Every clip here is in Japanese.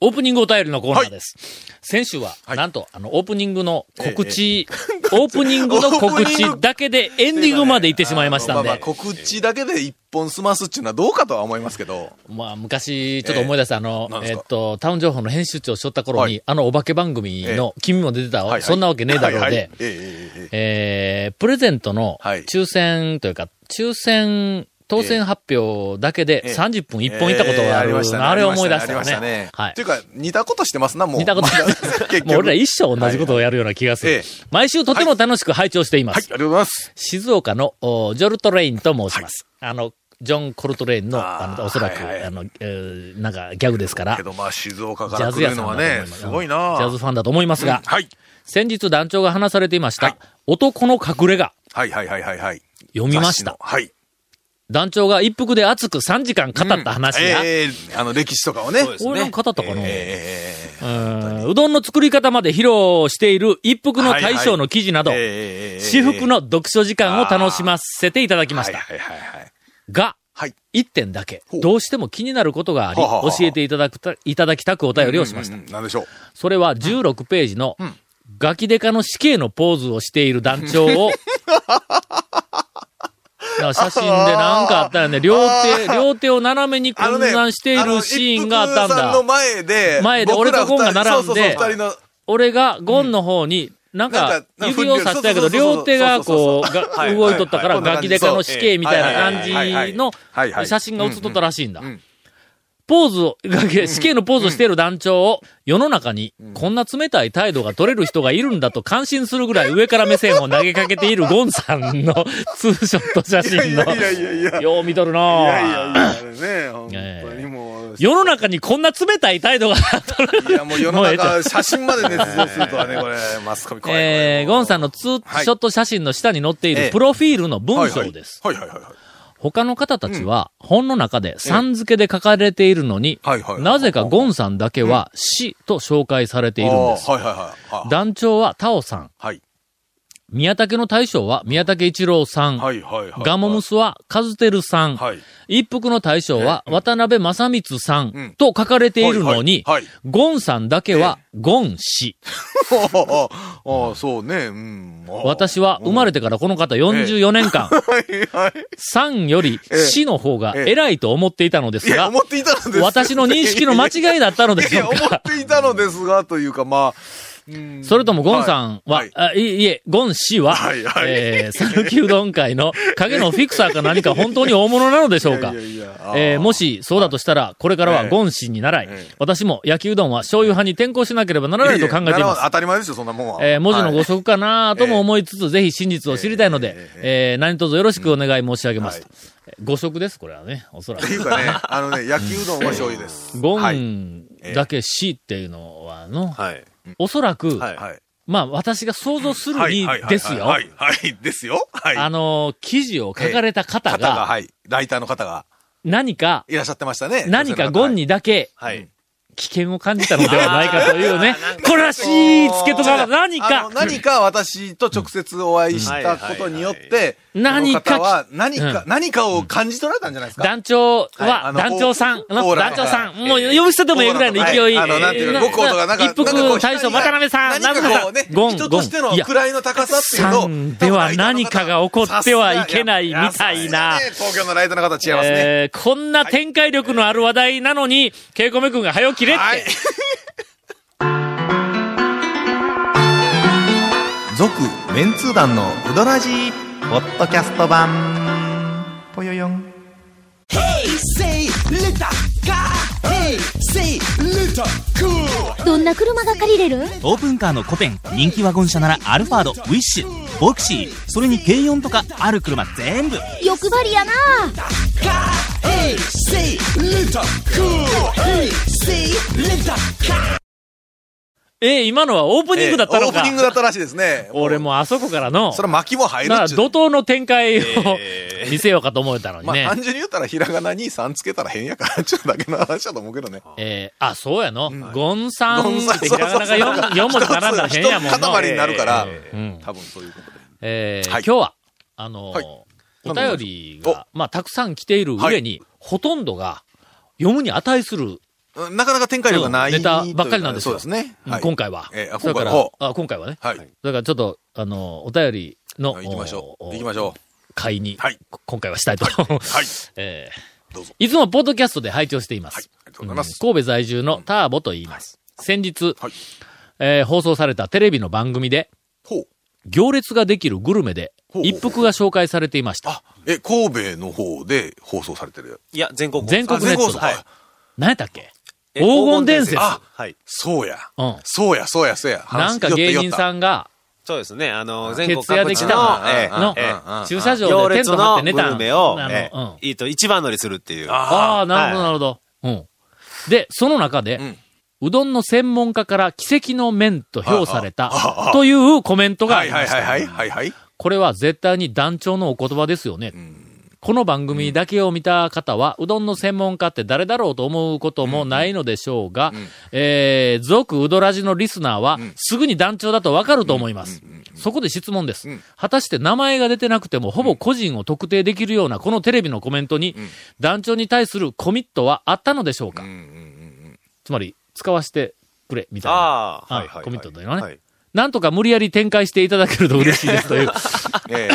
オープニングお便りのコーナーです。先週は、はい。なんと、あの、オープニングの告知、オープニングの告知だけでエンディングまで行ってしまいましたんあの まあまあで、告知だけで一本済ますっていうのはどうかとは思いますけど。まあ、昔、ちょっと思い出した、あのえっと、タウン情報の編集長をしょった頃に、はい。あのお化け番組の、君も出てたわ、はいはい。そんなわけねえだろうで。はいはい、ええええええ。えー、プレゼントのはい。抽選というか、抽選、当選発表だけでええ30分1本行ったことがある、ええりましたねあれを思い出したよありましたねね。。はいとい。うか、似たことしてますな、もう。似たこと。もう俺ら一生同じことをやるような気がする。ええ毎週とても楽しく拝聴しています。はい、ありがとうございます。静岡のおジョルトレインと申します。あの、ジョン・コルトレインの、あーあの、おそらく、はいはいあの、えーなんかギャグですから、ジけどまあ、静岡から来ャズ屋さんるのはね、す。すごいなジャズファンだと思いますが、はい。先日団長が話されていました、はい男の隠れ家、はいはいはいはいはい。読みました。はい。団長が一服で熱く3時間語った話や、ええあの、歴史とかをね。俺なんか語ったかな、ええ。うん。うどんの作り方まで披露している一服の大将の記事など、ええ私服の読書時間を楽しませていただきました。はいはいはいはい。が、はい。一点だけ、どうしても気になることがあり、はあはあはあ教えていただくた、いただきたくお便りをしました。うんうんうんなんでしょう？それは16ページの、ん。ガキデカの死刑のポーズをしている団長を、写真でなんかあったよね。両手、両手を斜めに混乱しているシーンがあったんだ。あの一服さんの。前で、前で俺とゴンが並んでそうそうそう、二人の、俺がゴンの方に、なんかなんか、指をさしたけど、両手がこう、動いとったから、はいガキデカの死刑みたいな感じの写真が写っとったらしいんだ うん。うん。ポーズを、死刑のポーズをしている団長を、世の中にこんな冷たい態度が取れる人がいるんだと感心するぐらい上から目線を投げかけているゴンさんの ツーショット写真の、いやいやいや。よう見とるいやいやいなや、ね、本当にもう。世の中にこんな冷たい態度が取れるいや、もう世の中、写真まで捏造するとはね、これ、マスコミ怖い。えー、ゴンさんのツーショット写真の下に載っているプロフィールの文章です。はいはいはいはい。他の方たちは、本の中でさん付けで書かれているのに、なぜかゴンさんだけは死と紹介されているんです。団長はタオさん、はい。宮武の大将は宮武一郎さん、はいはいはい。ガモムスはカズテルさん、はい。一服の大将は渡辺正光さん、うん。と書かれているのに、はいはいはい。ゴンさんだけはゴン氏。ああ、そうね、うん。私は生まれてからこの方44年間、は いはい。3より死の方が偉いと思っていたのですいや、が、思っていたのです。私の認識の間違いだったのでいや、思しょうか。っていたのですが、というか、まあ、うんそれともゴンさんは、はいあいいえ、ゴン氏は、はいはいえー、讃岐うどん会の影のフィクサーか何か本当に大物なのでしょうかえーもしそうだとしたら、これからはゴン氏に習い、ええ私も焼きうどんは醤油派に転向しなければならないと考えています。当たり前ですよ、そんなもんは。えー文字の誤はい植かなとも思いつつ、ぜひ真実を知りたいので、えー何卒よろしくお願い申し上げますと。誤植です、これはね、おそらく。っていうかね、あのね、焼きうどんは醤油です。ゴはい。ンだけ死っていうのはの、はい。おそらく、はいはい。まあ私が想像するにですよ。はい、はい、ですよ。はい。あの、記事を書かれた方方が、が、はい。ライターの方が何か、いらっしゃってましたね。何かゴンにだけはい。危険を感じたのではないかというね、これらしいつけとか何あかの、何か私と直接お会いしたことによって、うん何か何か、うん。何かを感じ取られたんじゃないですか？団長は団長さん、団長さん、はい。もう呼び捨ててもいいぐらいの勢い。はい。あのなんていうかなんか一服大将渡辺さん、何かこうね、ゴン、人ゴン。としての位の高さっていうのでは何かが起こってはいけないみたいな。東京のライターの方違いますね。えーこんな展開力のある話題なのに、ケイコメ君が早起きれって。はい。続メンツー団のウドラジ。ーポッドキャスト版ぽよよん Say little car. Hey, say little cool. どんな車が借りれる？オープンカーのコペン人気ワゴン車ならアルファードウィッシュボクシーそれに軽4とかある車全部欲張りやな Car. Hey, say little cool. Hey, say little car. えー今のはオープニングだったのかオープニングだったらしいですね。俺もあそこからの、それは巻きも入るなっちゅう。怒涛の展開を見せようかと思えたのにまあね。単純に言ったらひらがなに3つけたら変やから、ちょっとだけの話だと思うけどね。えーあ、そうやの？ゴンさんってひらがながそうそうそう 4, 四文字並んだら変やもんの。一塊になるから、うん多分そういうことで。えーはい今日は、あの、はいお便りが、まあ、たくさん来ている上に、ほとんどが読むに値するうんなかなか展開力がない。ネタばっかりなんですよ。そうですね。はい今回は。えーあそれから今回は、あ、今回はね。はい。だからちょっと、あの、お便りの、行きましょう。お行きましょ会に、はいこ今回はしたいと。う。はい。えーどうぞいつもポッドキャストで拝聴しています。はい。ありがとうございます。神戸在住のターボと言います。先日、はい。えー放送されたテレビの番組で、ほう。行列ができるグルメで、一服が紹介されていました。あ、え、神戸の方で放送されてる？いや、全国全国ネットだ。あ全国はい何やったっけ？え黄金伝説。あはい。そうや。うん。そうや、そうや、そうや。なんか芸人さんが、そうですね。あの、全国徹夜で来た各地の、えの駐車行場でテン列ト張って寝たルメを、あのえうんえいいと一番乗りするっていう。ああ、なるほど、はいなるほど。うん。で、その中で、うんうどんの専門家から奇跡の麺と評された、というコメントがあはいりました。はいはいはい。はいはい。これは絶対に団長のお言葉ですよね。この番組だけを見た方は、うどんの専門家って誰だろうと思うこともないのでしょうが、えー、続うどらじのリスナーは、すぐに団長だとわかると思います。そこで質問です。果たして名前が出てなくても、ほぼ個人を特定できるようなこのテレビのコメントに、団長に対するコミットはあったのでしょうか、つまり、使わせてくれ、みたいな。ああ、あはいはいはい。コミットというのはね。はいなんとか無理やり展開していただけると嬉しいですという。え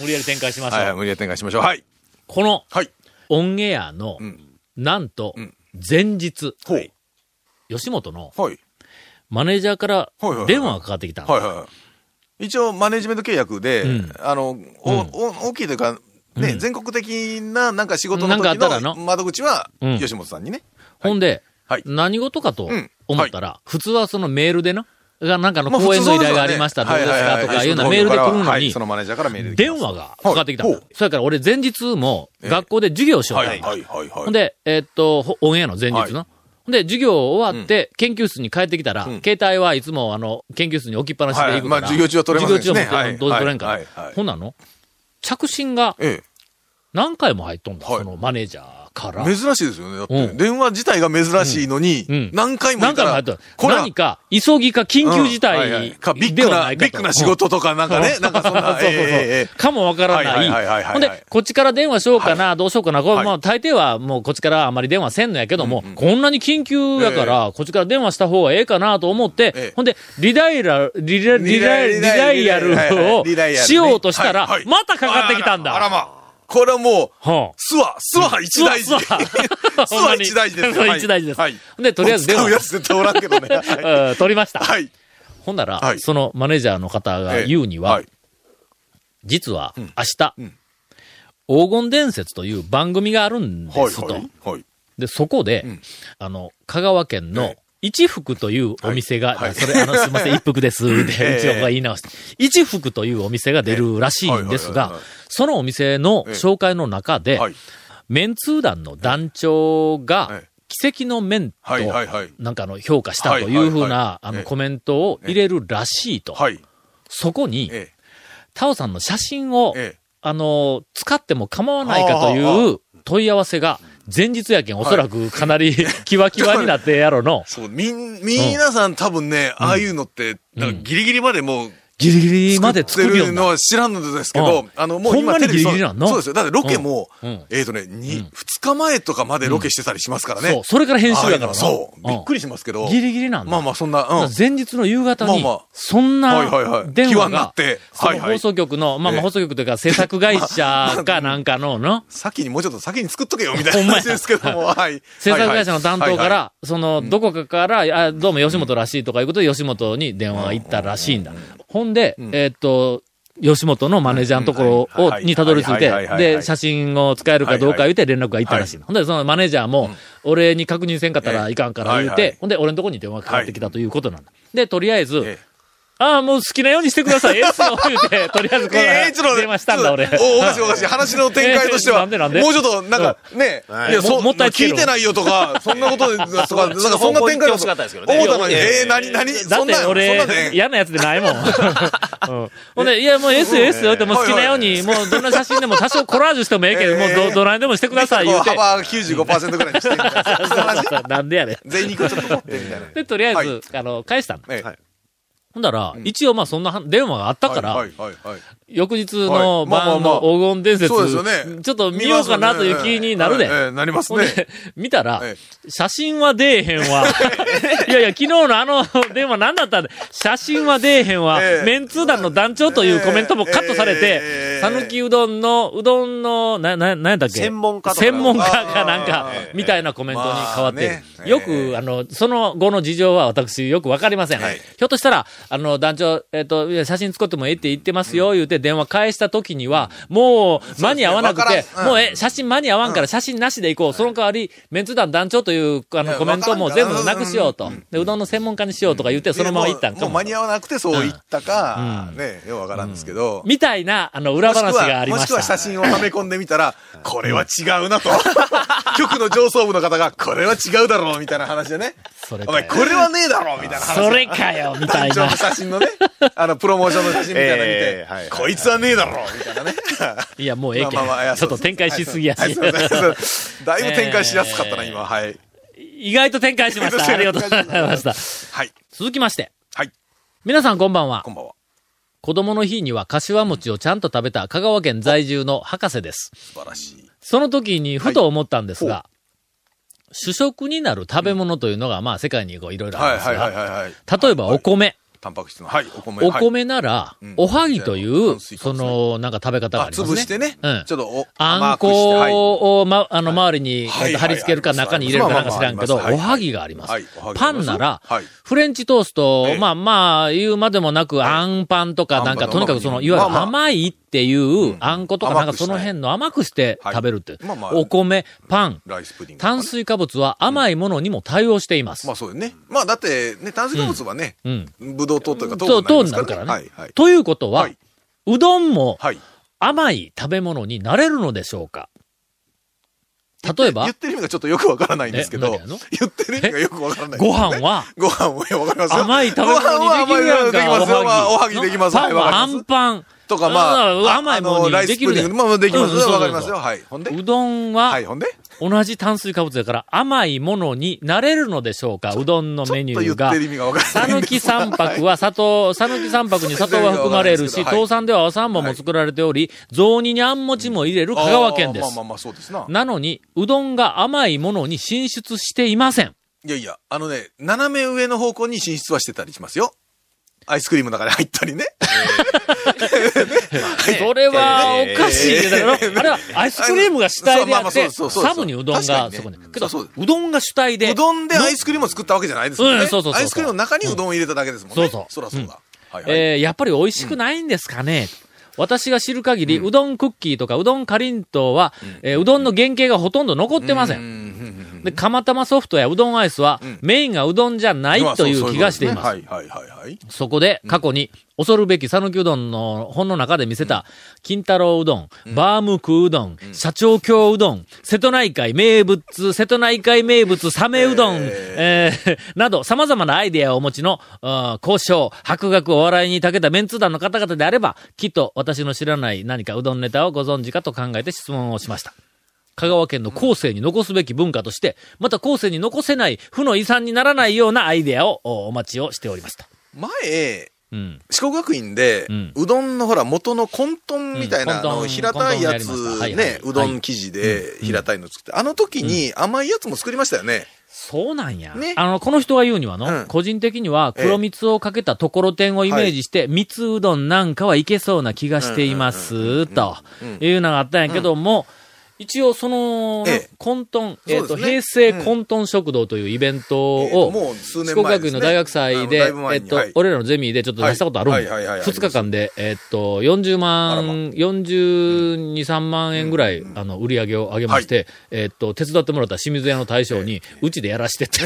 無理やり展開しましょう。えはいはい、無理やり展開しましょう。はい。この、はい。オンエアの、んなんとん、前日、ほう。吉本のはい。マネージャーからはいはいはい電話がかかってきたのはいはい。一応、マネジメント契約で、うんあの、大きいというか、ね、うん全国的ななんか仕事のなんかあ時ったらのの窓口はうん、吉本さんにね。ほんで、はい何事かとうん思ったら、普通はそのメールでな、がなんかのまあ講演の依頼がありました、どうですかとかいうようなメールで来るのにはいそ、のマネージャーからメールで電話がかかってきた。それから俺前日も学校で授業をしようとはいはいはいはい。ほんで、えーっと、ほオンエアの前日の。で、授業終わって、研究室に帰ってきたら、ん。携帯はいつも、あの、研究室に置きっぱなしで行くから。はい。まあ授業中は取れませね。授業中はどうせ取れんから。ほんなの？着信がえ何回も入っとんだ、はい。そのマネージャーから？え。珍しいですよね。だって、うん電話自体が珍しいのに、うん何回も何言ったら回も入っとる。これは何か、急ぎか緊急事態かビッグな。ビッグな仕事とかなんかね、なんかそんな、そうそうそうかもわからない。はいほんで、こっちから電話しようかな、どうしようかな。これ、はいまあ、大抵はもうこっちからあんまり電話せんのやけども、こんなに緊急やから、こっちから電話した方がええかなと思って、ええほんで、リダイラ、リダイ、リダイヤルをしようとしたらまたかかってきたんだ。あらまあ。これはもう、はあスワ、スワ一大事。スワ 一大事ですスワ 一大事ですはい。でとりあえず電話使うやつ絶対おらんけどね。は 取りました。はい。ほんなら、はいそのマネージャーの方が言うには、ええ実は明日、うん黄金伝説という番組があるんではい。すと。はい。はい。で、そこで、んあの、香川県のえ一福というお店が、はいはいそれ、あの、すいません、一福です。で、ええうちの子が言い直して。一福というお店が出るらしいんですがそのお店の紹介の中で、はい。メンツー団の団長がええ、奇跡の麺と。なんかあの、評価したというふうな、あの、コメントを入れるらしいと。はい。そこに、えタオさんの写真をえ。、ええ。あの、使っても構わないかという問い合わせが、前日やけん、おそらくかなり、キワキワになってやろの。そう、みん、皆さん多分ね、ああいうのって、ギリギリまでもう、ギリギリまで作ってるの。は知らんのですけどうん、あの、もうほんまに今テレビギリギリなんの？そうですよ。だってロケもえっとね、に、二日前とかまでロケしてたりしますからね。そう、それから編集やからな。そう。びっくり。りしますけど。ギリギリなんだ。まあまあ、そんな、うん。前日の夕方にそんなはいはいはい電話際にながはいはい放送局の、まあまあええ放送局というか制作会社か なんかのの、先にもうちょっと先に作っとけよ、みたいな 話ですけども、はい。制作会社の担当から、その、どこかから、あ、どうも吉本らしいとかいうことで吉本に電話が行ったらしいんだ。ほんで、えーっと、吉本のマネージャーのところを、はいにたどり着いてはいはいはいはい、で、写真を使えるかどうか言うて連絡が行ったらしいの。ほんで、そのマネージャーも、俺に確認せんかったらいかんから言うはいはい、てほんで、俺のとこに電話かかってきたということなんだ。で、とりあえずえ、ああ、もう好きなようにしてください。ええっすよ、言うて、とりあえずこえー、ちょっとの電話したんだ、俺。おおかしいおかしい。話の展開としてえーは、なんでなんでもうちょっと、なんか、ね、いや、もそ、もったい聞いてないよとか、そんなこととか、なんかそんな展開しかったですけどね思ったのに、えー、何、何、だそんな、そんって俺嫌なやつでないもん。うんほんで、いや、もう S、S よって、もう好きなように、もうどんな写真でも多少コラージュしてもええけど、もうど、どないでもしてください、言うて。幅95%ぐらいにしてな。そんでやねん。全肉ちょっと取ってみたいな。で、とりあえず、はあの、返したはいほんだら、一応まあそんな電話があったから。翌日の晩まあの黄金伝説、ちょっと見ようかなという気になるで。なりますね。見たらえ、写真は出えへんわ。いやいや、昨日のあの電話何だったんだ写真は出えへんわ。ええメンツー団の団長というコメントもカットされえてえ、さぬきうどんの、うどんの、な、な、なんやっけ？専門家専門家かなんかみたいなコメントに変わってるまあね。よく、あの、その後の事情は私よくわかりません。はい。ひょっとしたら、あの、団長、えっ、と、いや写真作ってもええって言ってますよ、言うて電話返した時には、もう間に合わなくてわか、らん。もうえ、写真間に合わんから写真なしで行こう。その代わり、メンツ団団長という、あの、コメントも全部なくしようと。で、うどんの専門家にしようとか言って、そのまま行ったんかももう間。に合わなくてそう言ったか、ね、よくわからんですけど。みたいな、あの、裏話がありまもしくは。写真をはめ込んでみたら、これは違うなと。局の上層部の方が、これは違うだろうみたいな話でね。それお前、かこれはねえだろうみたいな話。それかよ、みたいな団長の。写真のね、あの、プロモーションの写真みたいなの見てこいつはねえだろうみたいなね。いや、もうええけん。まあまあまあいやちょっと展開しすぎやしだいぶ展開しやすかったな、えー今。はい。意外と展開しました。ありがとうございました。はい。続きまして。はい。皆さんこんばんはこ。んばんは。子供の日には柏餅をちゃんと食べた香川県在住の博士です。素晴らしい。その時にふと思ったんですが、主食になる食べ物というのが、まあ世界にこういろいろあるんですはいはいはいが、はいはい。例えばお米。タンパク質の。はい、お米。おはい。米ならうん、おはぎという、そ物の、なんか食べ方がああ、りますね。潰してね。うん。ちょっとお、あんこを、ま、あの、周りに、貼り付けるかはい。中に入れるかなんか知らんけど、おはぎがあります。パンならはい、フレンチトーストええ、まあまあ、言うまでもなく、あんパンとかなんか、とにかくその、まあいわゆるまあ甘いっていう、あんことかなんかその辺の甘くしてはい食べるってまあまあ。お米、パン。炭水化物は甘いものにも対応していますま。あそうよね。まあだって、ね、炭水化物はね、うん。ブドウ糖というかと、糖糖になるからね。はいはい。ということははい、うどんもはい。甘い食べ物になれるのでしょうか？例えば？言っ、てる意味がちょっとよくわからないんですけど、言ってる意味がよくわからない。ご飯は、ご飯も、いやわかりますよ。甘い食べ物にできるやんか、ご飯は甘いできますよ。まあおはぎできます。パンはあんパン。とか、まあ、うん甘いものにできるで。まあまあできますわかりますよ。はい。ほんで？うどんははい、ほんで？同じ炭水化物だから甘いものになれるのでしょうか？うどんのメニューがさ。ぬき三白は砂糖、さぬき三白に砂糖は含まれるし、はい糖酸ではお三本も作られており、雑煮にあん餅も入れる香川県ですまあま。あまあ、そうですな。なのに、うどんが甘いものに進出していません。いやいや、あのね、斜め上の方向に進出はしてたりしますよ。アイスクリームの中に入ったりね。それはおかしいね。だから、あれはアイスクリームが主体であって、サブにうどんがそこに。けど、そうどんが主体で。うどんでアイスクリームを作ったわけじゃないですもんね。うんそうそうそう。そうアイスクリームの中にうどんを入れただけですもんね。そうそう。そらそやっぱり美味しくないんですかね、私が知る限り、うどんクッキーとかうどんかりんとうは、えーうどんの原型がほとんど残ってません。で、釜玉ソフトやうどんアイスは、メインがうどんじゃないまあという気がしています。そことで過去に、恐るべき讃岐うどんの本の中で見せた、金太郎うどん、バームクーうどん、社長京うどん、瀬戸内海名物、瀬戸内海名物、サメうどん、えー。など、様々なアイデアをお持ちの、交渉、博学お笑いに長けたメンツ団の方々であれば、きっと私の知らない何かうどんネタをご存知かと考えて質問をしました。香川県の後世に残すべき文化として、また後世に残せない負の遺産にならないようなアイデアをおお待ちをしておりました。前、うん。四国学院で、うん。うどんのほら元の混沌みたいな、うん。あの平たいやつはいはい。ね、うどん生地で平たいの作って、あの時に甘いやつも作りましたよね。そうなんや。ね。あの、この人が言うにはの、うん。個人的には黒蜜をかけたところてんをイメージして、蜜うどんなんかはいけそうな気がしています、というのがあったんやけども、一応その、ええ。混沌、えっ、と、そうですね。平成混沌食堂というイベントえーとを、もう数四国学院の大学祭で、えっと、にはい。俺らのゼミでちょっと出したことあるんはいはいはい日間で、えっと、40あらま。万、42、3万円ぐらい、あの、売り上げを上げまして、えっと、手伝ってもらった清水屋の大将に、うちでやらしてって、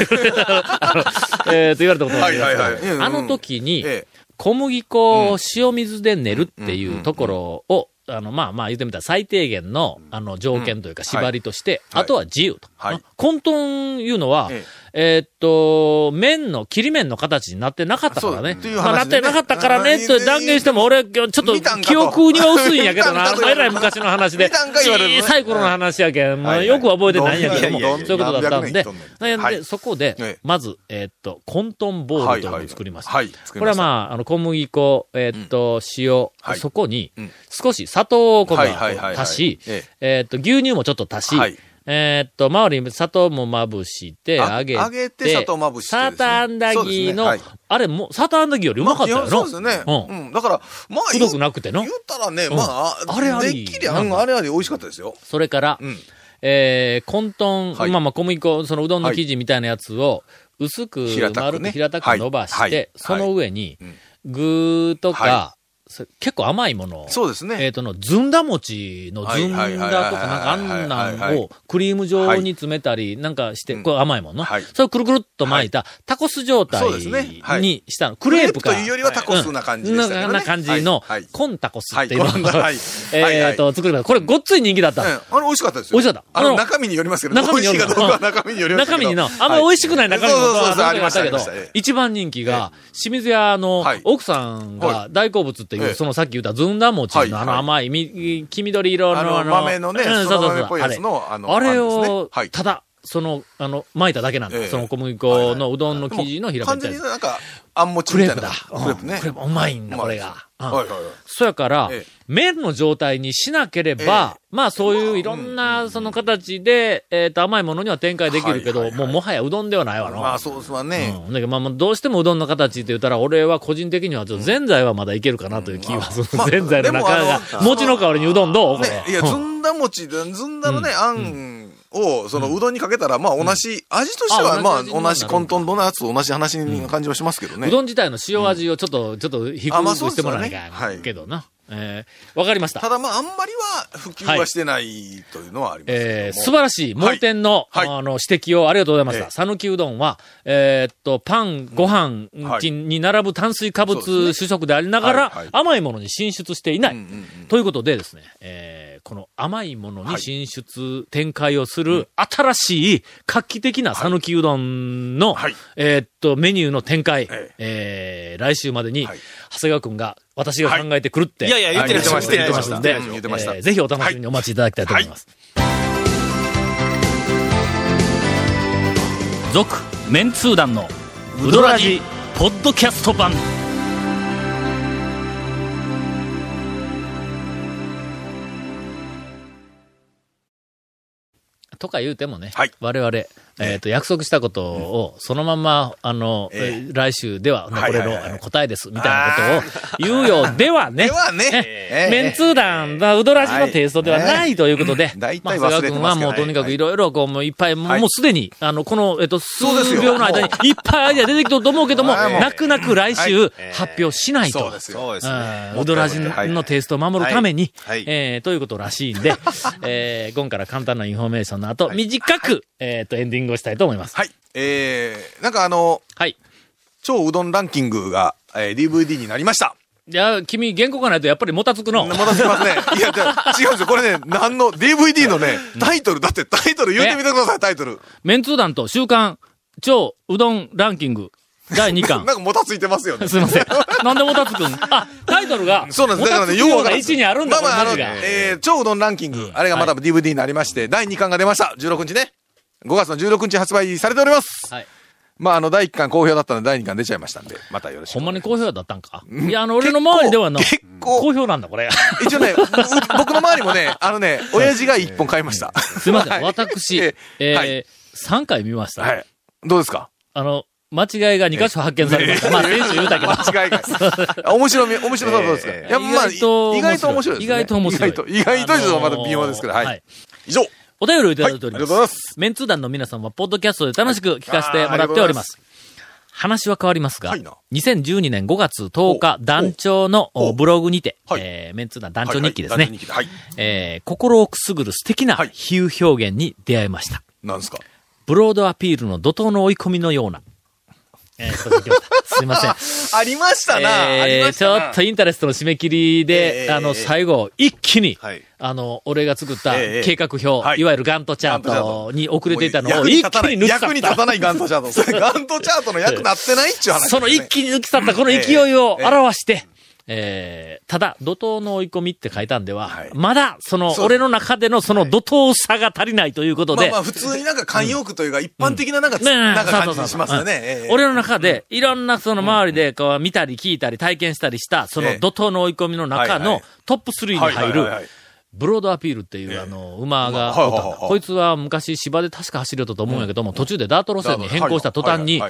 えっと、言われたことがありますけどはいはいはい。うんあの時に、え。小麦粉を塩水で練るっていうところを、あの、まあまあ言ってみたら最低限の、あの、条件というか縛りとして、はい。あとは自由と。はい。混沌いうのは、ええ。ーっと、麺の、切り麺の形になってなかったからね。そうっていう。まあ、なってなかったからね、と断言しても、俺、ちょっと記憶には薄いんやけどな。えらい昔の話で。小さい頃の話やけん、まあ、はいよく覚えてないんやけども、そういうことだったんで。何百年生きとんではい。そこでええ、まず、えーっと、コントンボールというのを作りました。これはまあ、あの、小麦粉、えーっと、塩、はい。そこにうん、少し砂糖を足しえ、えーっと、牛乳もちょっと足しはい、えーっと、周りに砂糖もまぶして、あ揚げて、揚げて砂糖まぶしてね。サーターアンダギーのねはい、あれも、サーターアンダギーよりうまかったよまあいやそうです。ね。うん。うん。だから、まあ、くどくなくての言ったらね、ん。まあ、あれあり。でっきり、うんあれあり美味しかったですよ。それから、うん。えー、混沌、はい。まあまあ小麦粉、そのうどんの生地みたいなやつを、薄く、丸く平たく伸ばして、はい。はい。その上にうん、具とか、結構甘いもの。を、そうですね。えっ、との、ずんだ餅のずんだとか、なんかあんはいはいはいはいはいなんをクリーム状に詰めたり、なんかして、うん。これ甘いもんの、はい。それをくるくるっと巻いたタコス状態そうですね。はい。にしたの。クレープか。というよりはタコスな感じでしたけどね。うん。な感じのはい。はい、コンタコスはいっていうの。を、はい。はい。はい。えっと、作りました。これごっつい人気だった。うん。あれ美味しかったですよ。美味しかった。あの、中身によりますけど、中身による美味しいかどうかは中身によります。中身にの、あんまり美味しくない中身もありました、あった。けど一番人気が、清水屋のはい。奥さんが大好物ってそのさっき言ったずんだ餅はいのあの甘い、み黄緑色のあの豆のねうんその豆っぽいやつのあれあのあれをはい、ただ、その、あの、巻いただけなんだ。ええその小麦粉のうどんの生地の平べ完ったいやつ。全になんか、あんもちみたいな。クレープだ。クレープね。クレープうまいんだ、これが。うんはいはいはい。そやから、ええ麺の状態にしなければ、まあそういういろんなその形で、えっ、と甘いものには展開できるけど、はいはいはいもうもはやうどんではないわな。まあそうですわね。うん。だけどまあまあどうしてもうどんの形って言ったら、俺は個人的にはちょっとぜんざいはまだいけるかなという気がする。まあぜんざいの中が餅の代わりにうどんどう？ね、いや、うんずんだ餅で、ずんだのね、あんを、その、うどんにかけたら、まあ、同じ、味としては、あまあ、同じ混沌のやつと同じ話に感じはしますけどね。うどん自体の塩味をちょっと、ちょっと低くしてもらわなきゃはい。けどな。えーわかりました。ただまあ、あんまりは普及はしてないというのはありますけども。えー素晴らしい、盲点の、はい。はい。あの、指摘をありがとうございました。ええ。讃岐うどんは、えーっと、パン、ご飯はい。に並ぶ炭水化物主食でありながら、はいはい。甘いものに進出していない。うんうんうん。ということでですね、えーこの甘いものに進出、展開をする新しい画期的な讃岐うどんの、はい。えーっと、メニューの展開、え。えー来週までに、はい。長谷川くんが私が考えてくるって、い。やいや、言ってないはい。言ってますんで、言ってました。えーぜひお楽しみにお待ちいただきたいと思います。続、メンツー団のウドラジポッドキャスト版。とか言うてもね、はい。我々、えっ、と、約束したことを、そのまま、あの、え来週では、これのあの答えです、みたいなことを言うようではね。ではね。えメンツー団はウドラジのテイストではないということで、大まあ、体長谷川君はもうとにかくいろいろ、こう、もういっぱい、もうすでに、あの、この、えっと、数秒の間にい。っぱいアイデア出てきたと思うけども、泣く泣く来週発表しないと。そうですよ。そうですうね。んウドラジのテイストを守るために、えーということらしいんで、えー、ゴンから簡単なインフォメーションの後、短く、えっと、エンディングをしたいと思います。はい。えー、なんかあの、はい。超うどんランキングが、えー DVD になりました。いや、君、原稿がないとやっぱりもたつくの。またすみますね。いや、違うんですよ。これね、何の、DVD のね、タイトル、だってタイトル言ってみてください、タイトル。メンツー団と週刊超うどんランキング第2巻 なん。かもたついてますよね。すいません。なんでもたつくん？あ、タイトルが、そうなんです。だからね、ようなようわからん位置にあるんだ、まあまあ、あの。えー、超うどんランキング、あれがまた DVD になりまして、第2巻が出ました。16日ね。5月の16日発売されております。はい。まあ、あの、第1巻好評だったので、第2巻出ちゃいましたんで、またよろしく。ほんまに好評だったんか？いや、あの、俺の周りではの、結構好評なんだ、これ。一応ね、う僕の周りもね、あのね、親父が1本買いました。すいません。はい私、ええーはい3回見ました。はい。どうですか？あの、間違いが2箇所発見されました。まあ、先週言うたけど。間違いが。面白み、面白さそうですか？えいや、まあ、意外と意外と面白いですね。意外と面白い意外と、意外とまだ微妙ですけど、はい。以上。お便りをいただいております。はいありがとうございますメンツー団の皆さんは、ポッドキャストで楽しく聞かせてもらっております。話は変わりますが、はいな2012年5月10日、お団長のブログにて、はいえーメンツー団団長日記ですね。えー心をくすぐる素敵なはい比喩表現に出会いました。なんですか？ブロードアピールの怒涛の追い込みのような、えー、ました。すいません。ありましたな。えー、ちょっとインタレストの締め切りで、えーあの、最後、一気に、はいあの、俺が作ったえー計画表、はいい、わゆるガントチャートに遅れていたのを一気に抜き去った。役に立たないガントチャート。ガントチャートの役なってないっちゅう話ね。その一気に抜き去ったこの勢いを表して、えーただ、怒涛の追い込みって書いたんでは、はい。まだ、その、俺の中でのその怒涛さが足りないということで、まあまあ普通になんか慣用句というか一般的ななんかつ、ねえなんか感じしますよね。俺の中で、いろんなその周りでこう見たり聞いたり体験したりした、そええ。の怒涛の追い込みの中のはいはい。トップ3にはい入るはいはいはい、ブロードアピールっていう、あの、馬がこいつは昔芝で確か走れたと思うんやけども、途中でダート路線に変更した途端に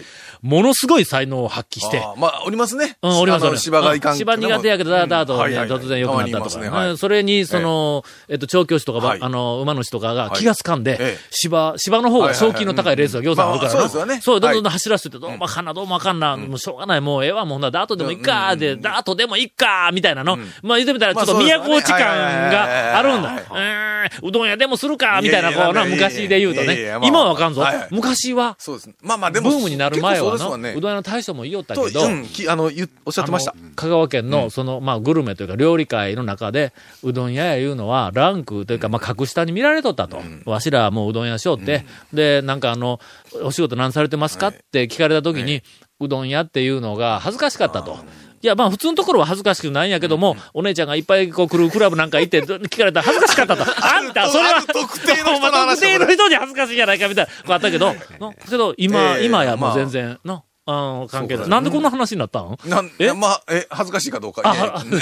ものすごい才能を発揮して、まあ、おりますね。うん、おります芝がいかんうん芝苦手やけど、ダートで突然良くなったとか。それに、その、えっと、調教師とかあの、馬主とかがはい。気がつかんでええ、芝、芝の方が賞金の高いレースが行さんあるからそうですよね。そう、どんどん走らせてて、どうもあかんな、どうもあかんな、もうしょうがない、もうええわ、もうならダートでもいいか、で、ダートでもいいか、みたいなの。まあ言ってみたら、ちょっと都落ち感があるんだ。はいうどん屋でもするか、みたいな、こうな、昔で言うとね。今はあかんぞ。昔は、そうです。ね。まあまあでブも。ームになる前はな、うどん屋の大将も言いよったとけど、あの、おっしゃってました。香川県の、その、まあ、グルメというか、料理界の中で、うどん屋やいうのは、ランクというか、まあ、格下に見られとったと。わしらもううどん屋しようって、で、なんかあの、お仕事何されてますか？って聞かれたときに、うどん屋っていうのが恥ずかしかったと。いや、まあ、普通のところは恥ずかしくないんやけども、お姉ちゃんがいっぱいこう来るクラブなんか行って、聞かれたら恥ずかしかったと。あんた、それは、特定の人特定の人に恥ずかしいじゃないかみたいな、こうあったけど、のけど、今、ええ。今やもうまあ。全然、の、あの、関係ない。なんでこんな話になったん？なんえ？まあ、え、恥ずかしいかどうか。あ違う。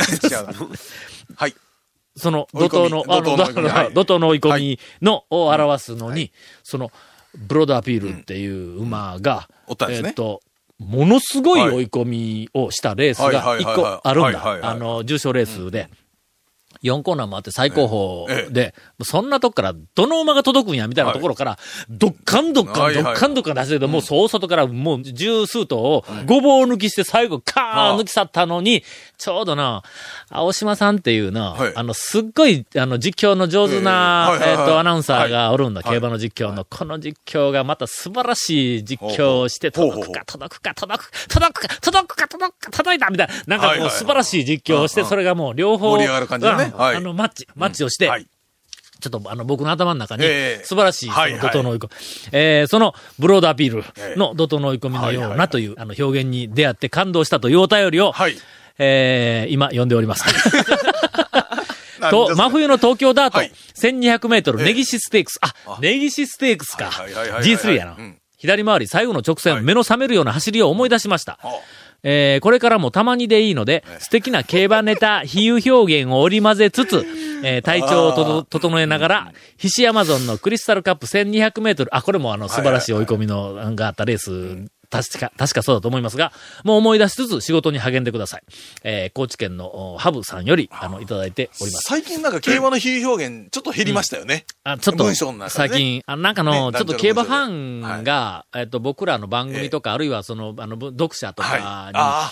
はい。その、怒涛の、怒涛の追い。込みのを表すのに、その、ブロードアピールっていう馬が、えっと、ものすごい追い込みをしたレースはいが一はいはいはい。個あるんだ。あの、重賞レースで。4コーナーもあって最高ええ。峰で、そんなとこからどの馬が届くんやみたいなところから、どっかんどっかんはいはい。どっかんどっかん出してもうそう外からもう十数頭をごぼう抜きして最後カーン抜き去ったのに、ちょうどな、青島さんっていうなはい、あの、すっごい、あの、実況の上手なえっと、アナウンサーがおるんだ、はい。競馬の実況の。この実況がまた素晴らしい実況をして、届くか、届くか、届くか、届くか、届くか、届くか、届いたみたいな。なんかこう素晴らしい実況をして、それがもう両方、盛り上がる感じのね。あの、マッチ、マッチをして、はい。ちょっとあの僕の頭の中にええ。素晴らしいその怒涛の追い込み。えーそのブロードアピールの怒涛の追い込みのようない。というあの表現に出会って感動したというお便りを、はい。えー今読んでおります。と、真冬の東京ダート、はい。1200メートル、ええ。ネギシステークス。あ、ネギシステークスか。はいはいはいはいはい。G3 やな。うん。左回り、最後の直線、はい。目の覚めるような走りを思い出しました。あ。えーこれからもたまにでいいので、素敵な競馬ネタ、比喩表現を織り交ぜつつ、えー体調を整えながら、菱アマゾンのクリスタルカップ1200メートル、あ、これもあの素晴らしい追い込みの、があったレース、確か、確かそうだと思いますが、もう思い出しつつ仕事に励んでください。えー高知県のおハブさんより、あの、いただいております。最近なんか競馬の比喩表現、ちょっと減りましたよね。あ、ちょっとね最近、あなんかの、ねちょっと競馬ファンが、えっと、僕らの番組とか、あるいはその、あの、ぶ読者とはい。かに、ああ。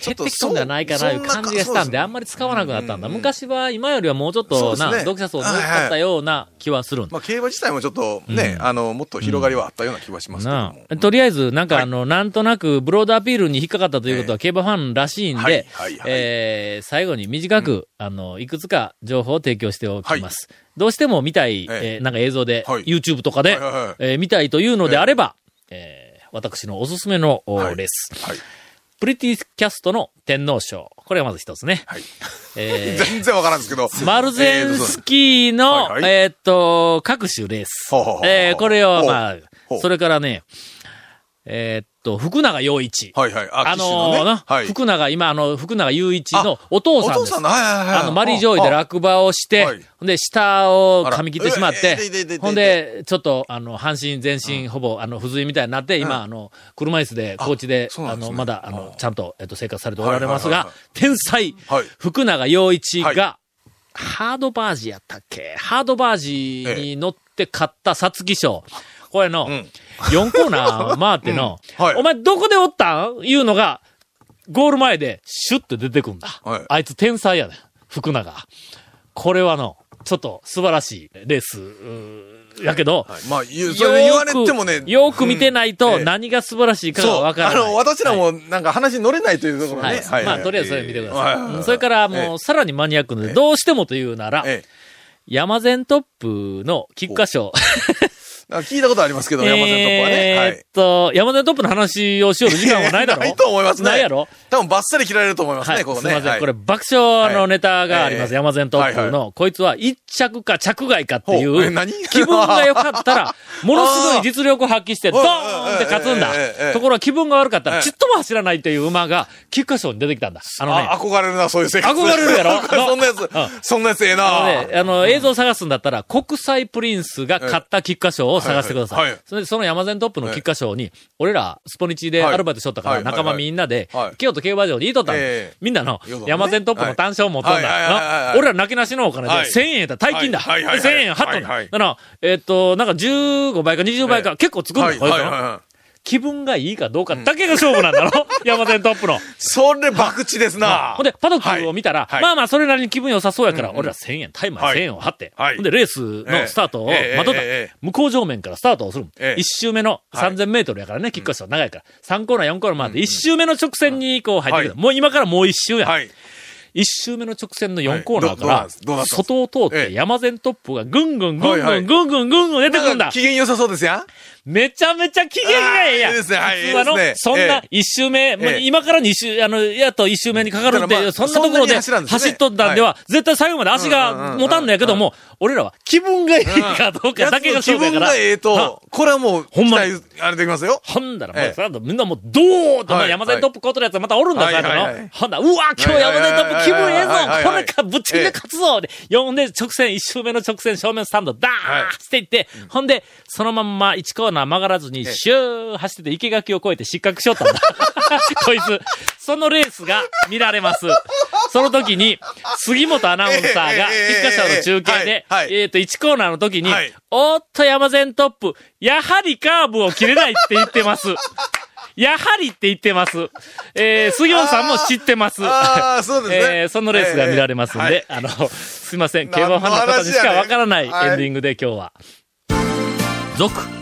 減ってきたんではないかな、いう感じがしたんで、あんまり使わなくなったんだ。昔は今よりはもうちょっとな、ね。読者層も多かったような気はするんだ。まあ、競馬自体もちょっとね、あの、もっと広がりはあったような気はしますけどなも。あ。とりあえず、なんかあの、なんとなく、ブロードアピールに引っかかったということは、競馬ファンらしいんはいではいはい、えー最後に短く、あの、いくつか情報を提供しておきます。どうしても見たい、ええ。ーなんか映像で、はい。YouTube とかではいはいはい、えー見たいというのであれば、えー私のおすすめのレース。はい。プリティキャストの天皇賞。これがまず一つね。はい。えー 全然わからんですけど。マルゼンスキーの、はいはいえーっと、各種レースほうほうほう。えーこれを、まあ、それからね、えーっと、福永陽一。はいはい。あ、あのね。はい。福永、今、あの、福永雄一のお父さんです。お父さんの、はいはいはい。あの、マリージョイで落馬をして、はい。ほんで、下を噛み切ってしまっあてほんで、ちょっと、あの、半身、全身、ほぼ、あの、不随みたいになって、今、あの、車椅子で、高知で、あの、まだ、あの、ちゃんと、えっと、生活されておられますが天才はい、福永陽一はが、ハードバージやったっけ？ハードバージに乗って勝った皐月賞。これの、ん4コーナー回っての、うんはいお前どこでおったん？いうのが、ゴール前でシュッて出てくんだ。はいあいつ天才やね。福永。これはの、ちょっと素晴らしいレース、うーやけど、まあ、言うそれ言われてもね。よーくよーく見てないとうんええ何が素晴らしいかが。わからない。あの、私らもなんか話に乗れないというところはい。ね。はい。まあ、とりあえずそれ見てください。はいはいはいうんそれからもう、さらにマニアックで、どうしてもというなら、ええ。山善トップの菊花賞。聞いたことありますけど、山田トップはね。はえーっと、山善トップの話をしよう時間はないだろないと思いますね。ないやろ多分バッサリ切られると思いますはい、ね、ここね。すみません。はいこれ爆笑のネタがあります。はい山善トップの、はいこいつは一着か着外かっていほう気分が良かったら、ものすごい実力を発揮して、ドーンって勝つんだ。ところが気分が悪かったら、ええちっとも走らないという馬が、菊花賞に出てきたんだ。あのね、あ、憧れるな、そういう生活。憧れるやろ？そんなやつうん、そんなやつええあのあの、映像を探すんだったら、国際プリンスが勝った菊花賞を探してください。はいはいはい。それで、その山善トップの菊花賞に、俺ら、スポニチでアルバイトしとったから、はい。はい仲間みんなではい、京都競馬場にいとったんみんなの山善トップの単勝持っとんだな俺ら泣きなしのお金ではい。1000円やったら大金だ。はい。はい。はい。1000円はっとんだ。だから、えっと、なんか15倍か20倍か、結構作るんだ、はい。こいつの。気分がいいかどうかだけが勝負なんだろ？山善トップの。それ、博打ですな。ほんで、パドックを見たら、はいまあまあ、それなりに気分良さそうやから、うんうん俺ら1000円、タイマーはい1000円を張って、はいほんで、レースのスタートをええ待っとった。向こう上面からスタートをする。ええ一周目のはい3000メートルやからね、キックアスは長いから。3コーナー、4コーナー回って、一周目の直線にこう入ってくる。はもう今からもう一周や。はい。一周目の直線の4コーナーかはいら外を通っええて山善トップがぐんぐんぐんぐんぐんぐんぐん出てくるんだ。機嫌良さそうですやん。めちゃめちゃ機嫌がええやん。いいですね。はい普通はのねそんなええ。一周目、まあええ。今から二周、あの、やっと一周目にかかるってまあそんなところで走っとったんでは、絶対最後まで足が持たんのやけども、俺らは気分がいいかどうかだけが勝負やから。気分がええはと、これはもう、ほんま期待あれできますよ。ほんだら、ええ。みんなもう、どーっと、はい山添トップコートのやつがまたおるんだ、はい。最後の。ほんだらうわ、今日山添トップ気分ええぞ。これか、ぶっちぎりで勝つぞ。で、呼んで直線、一周目の直線、正面スタンド、ダーンはい。していって、ほんで、そのまんま1コーナー曲がらずに、シュー走ってて、生垣を越えて失格しよったんだ。こいつ。そのレースが見られます。その時に、杉本アナウンサーが、ええ菊花賞の中継で、はいはいえっと、1コーナーの時にはい、おーっと山善トップ、やはりカーブを切れないって言ってます。やはりって言ってます。えー、杉本さんも知ってます。ああ、そうですね。えー、そのレースが見られますんで、えあの、すいません、競馬ファンの方にしかわからないエンディングで今日は。続、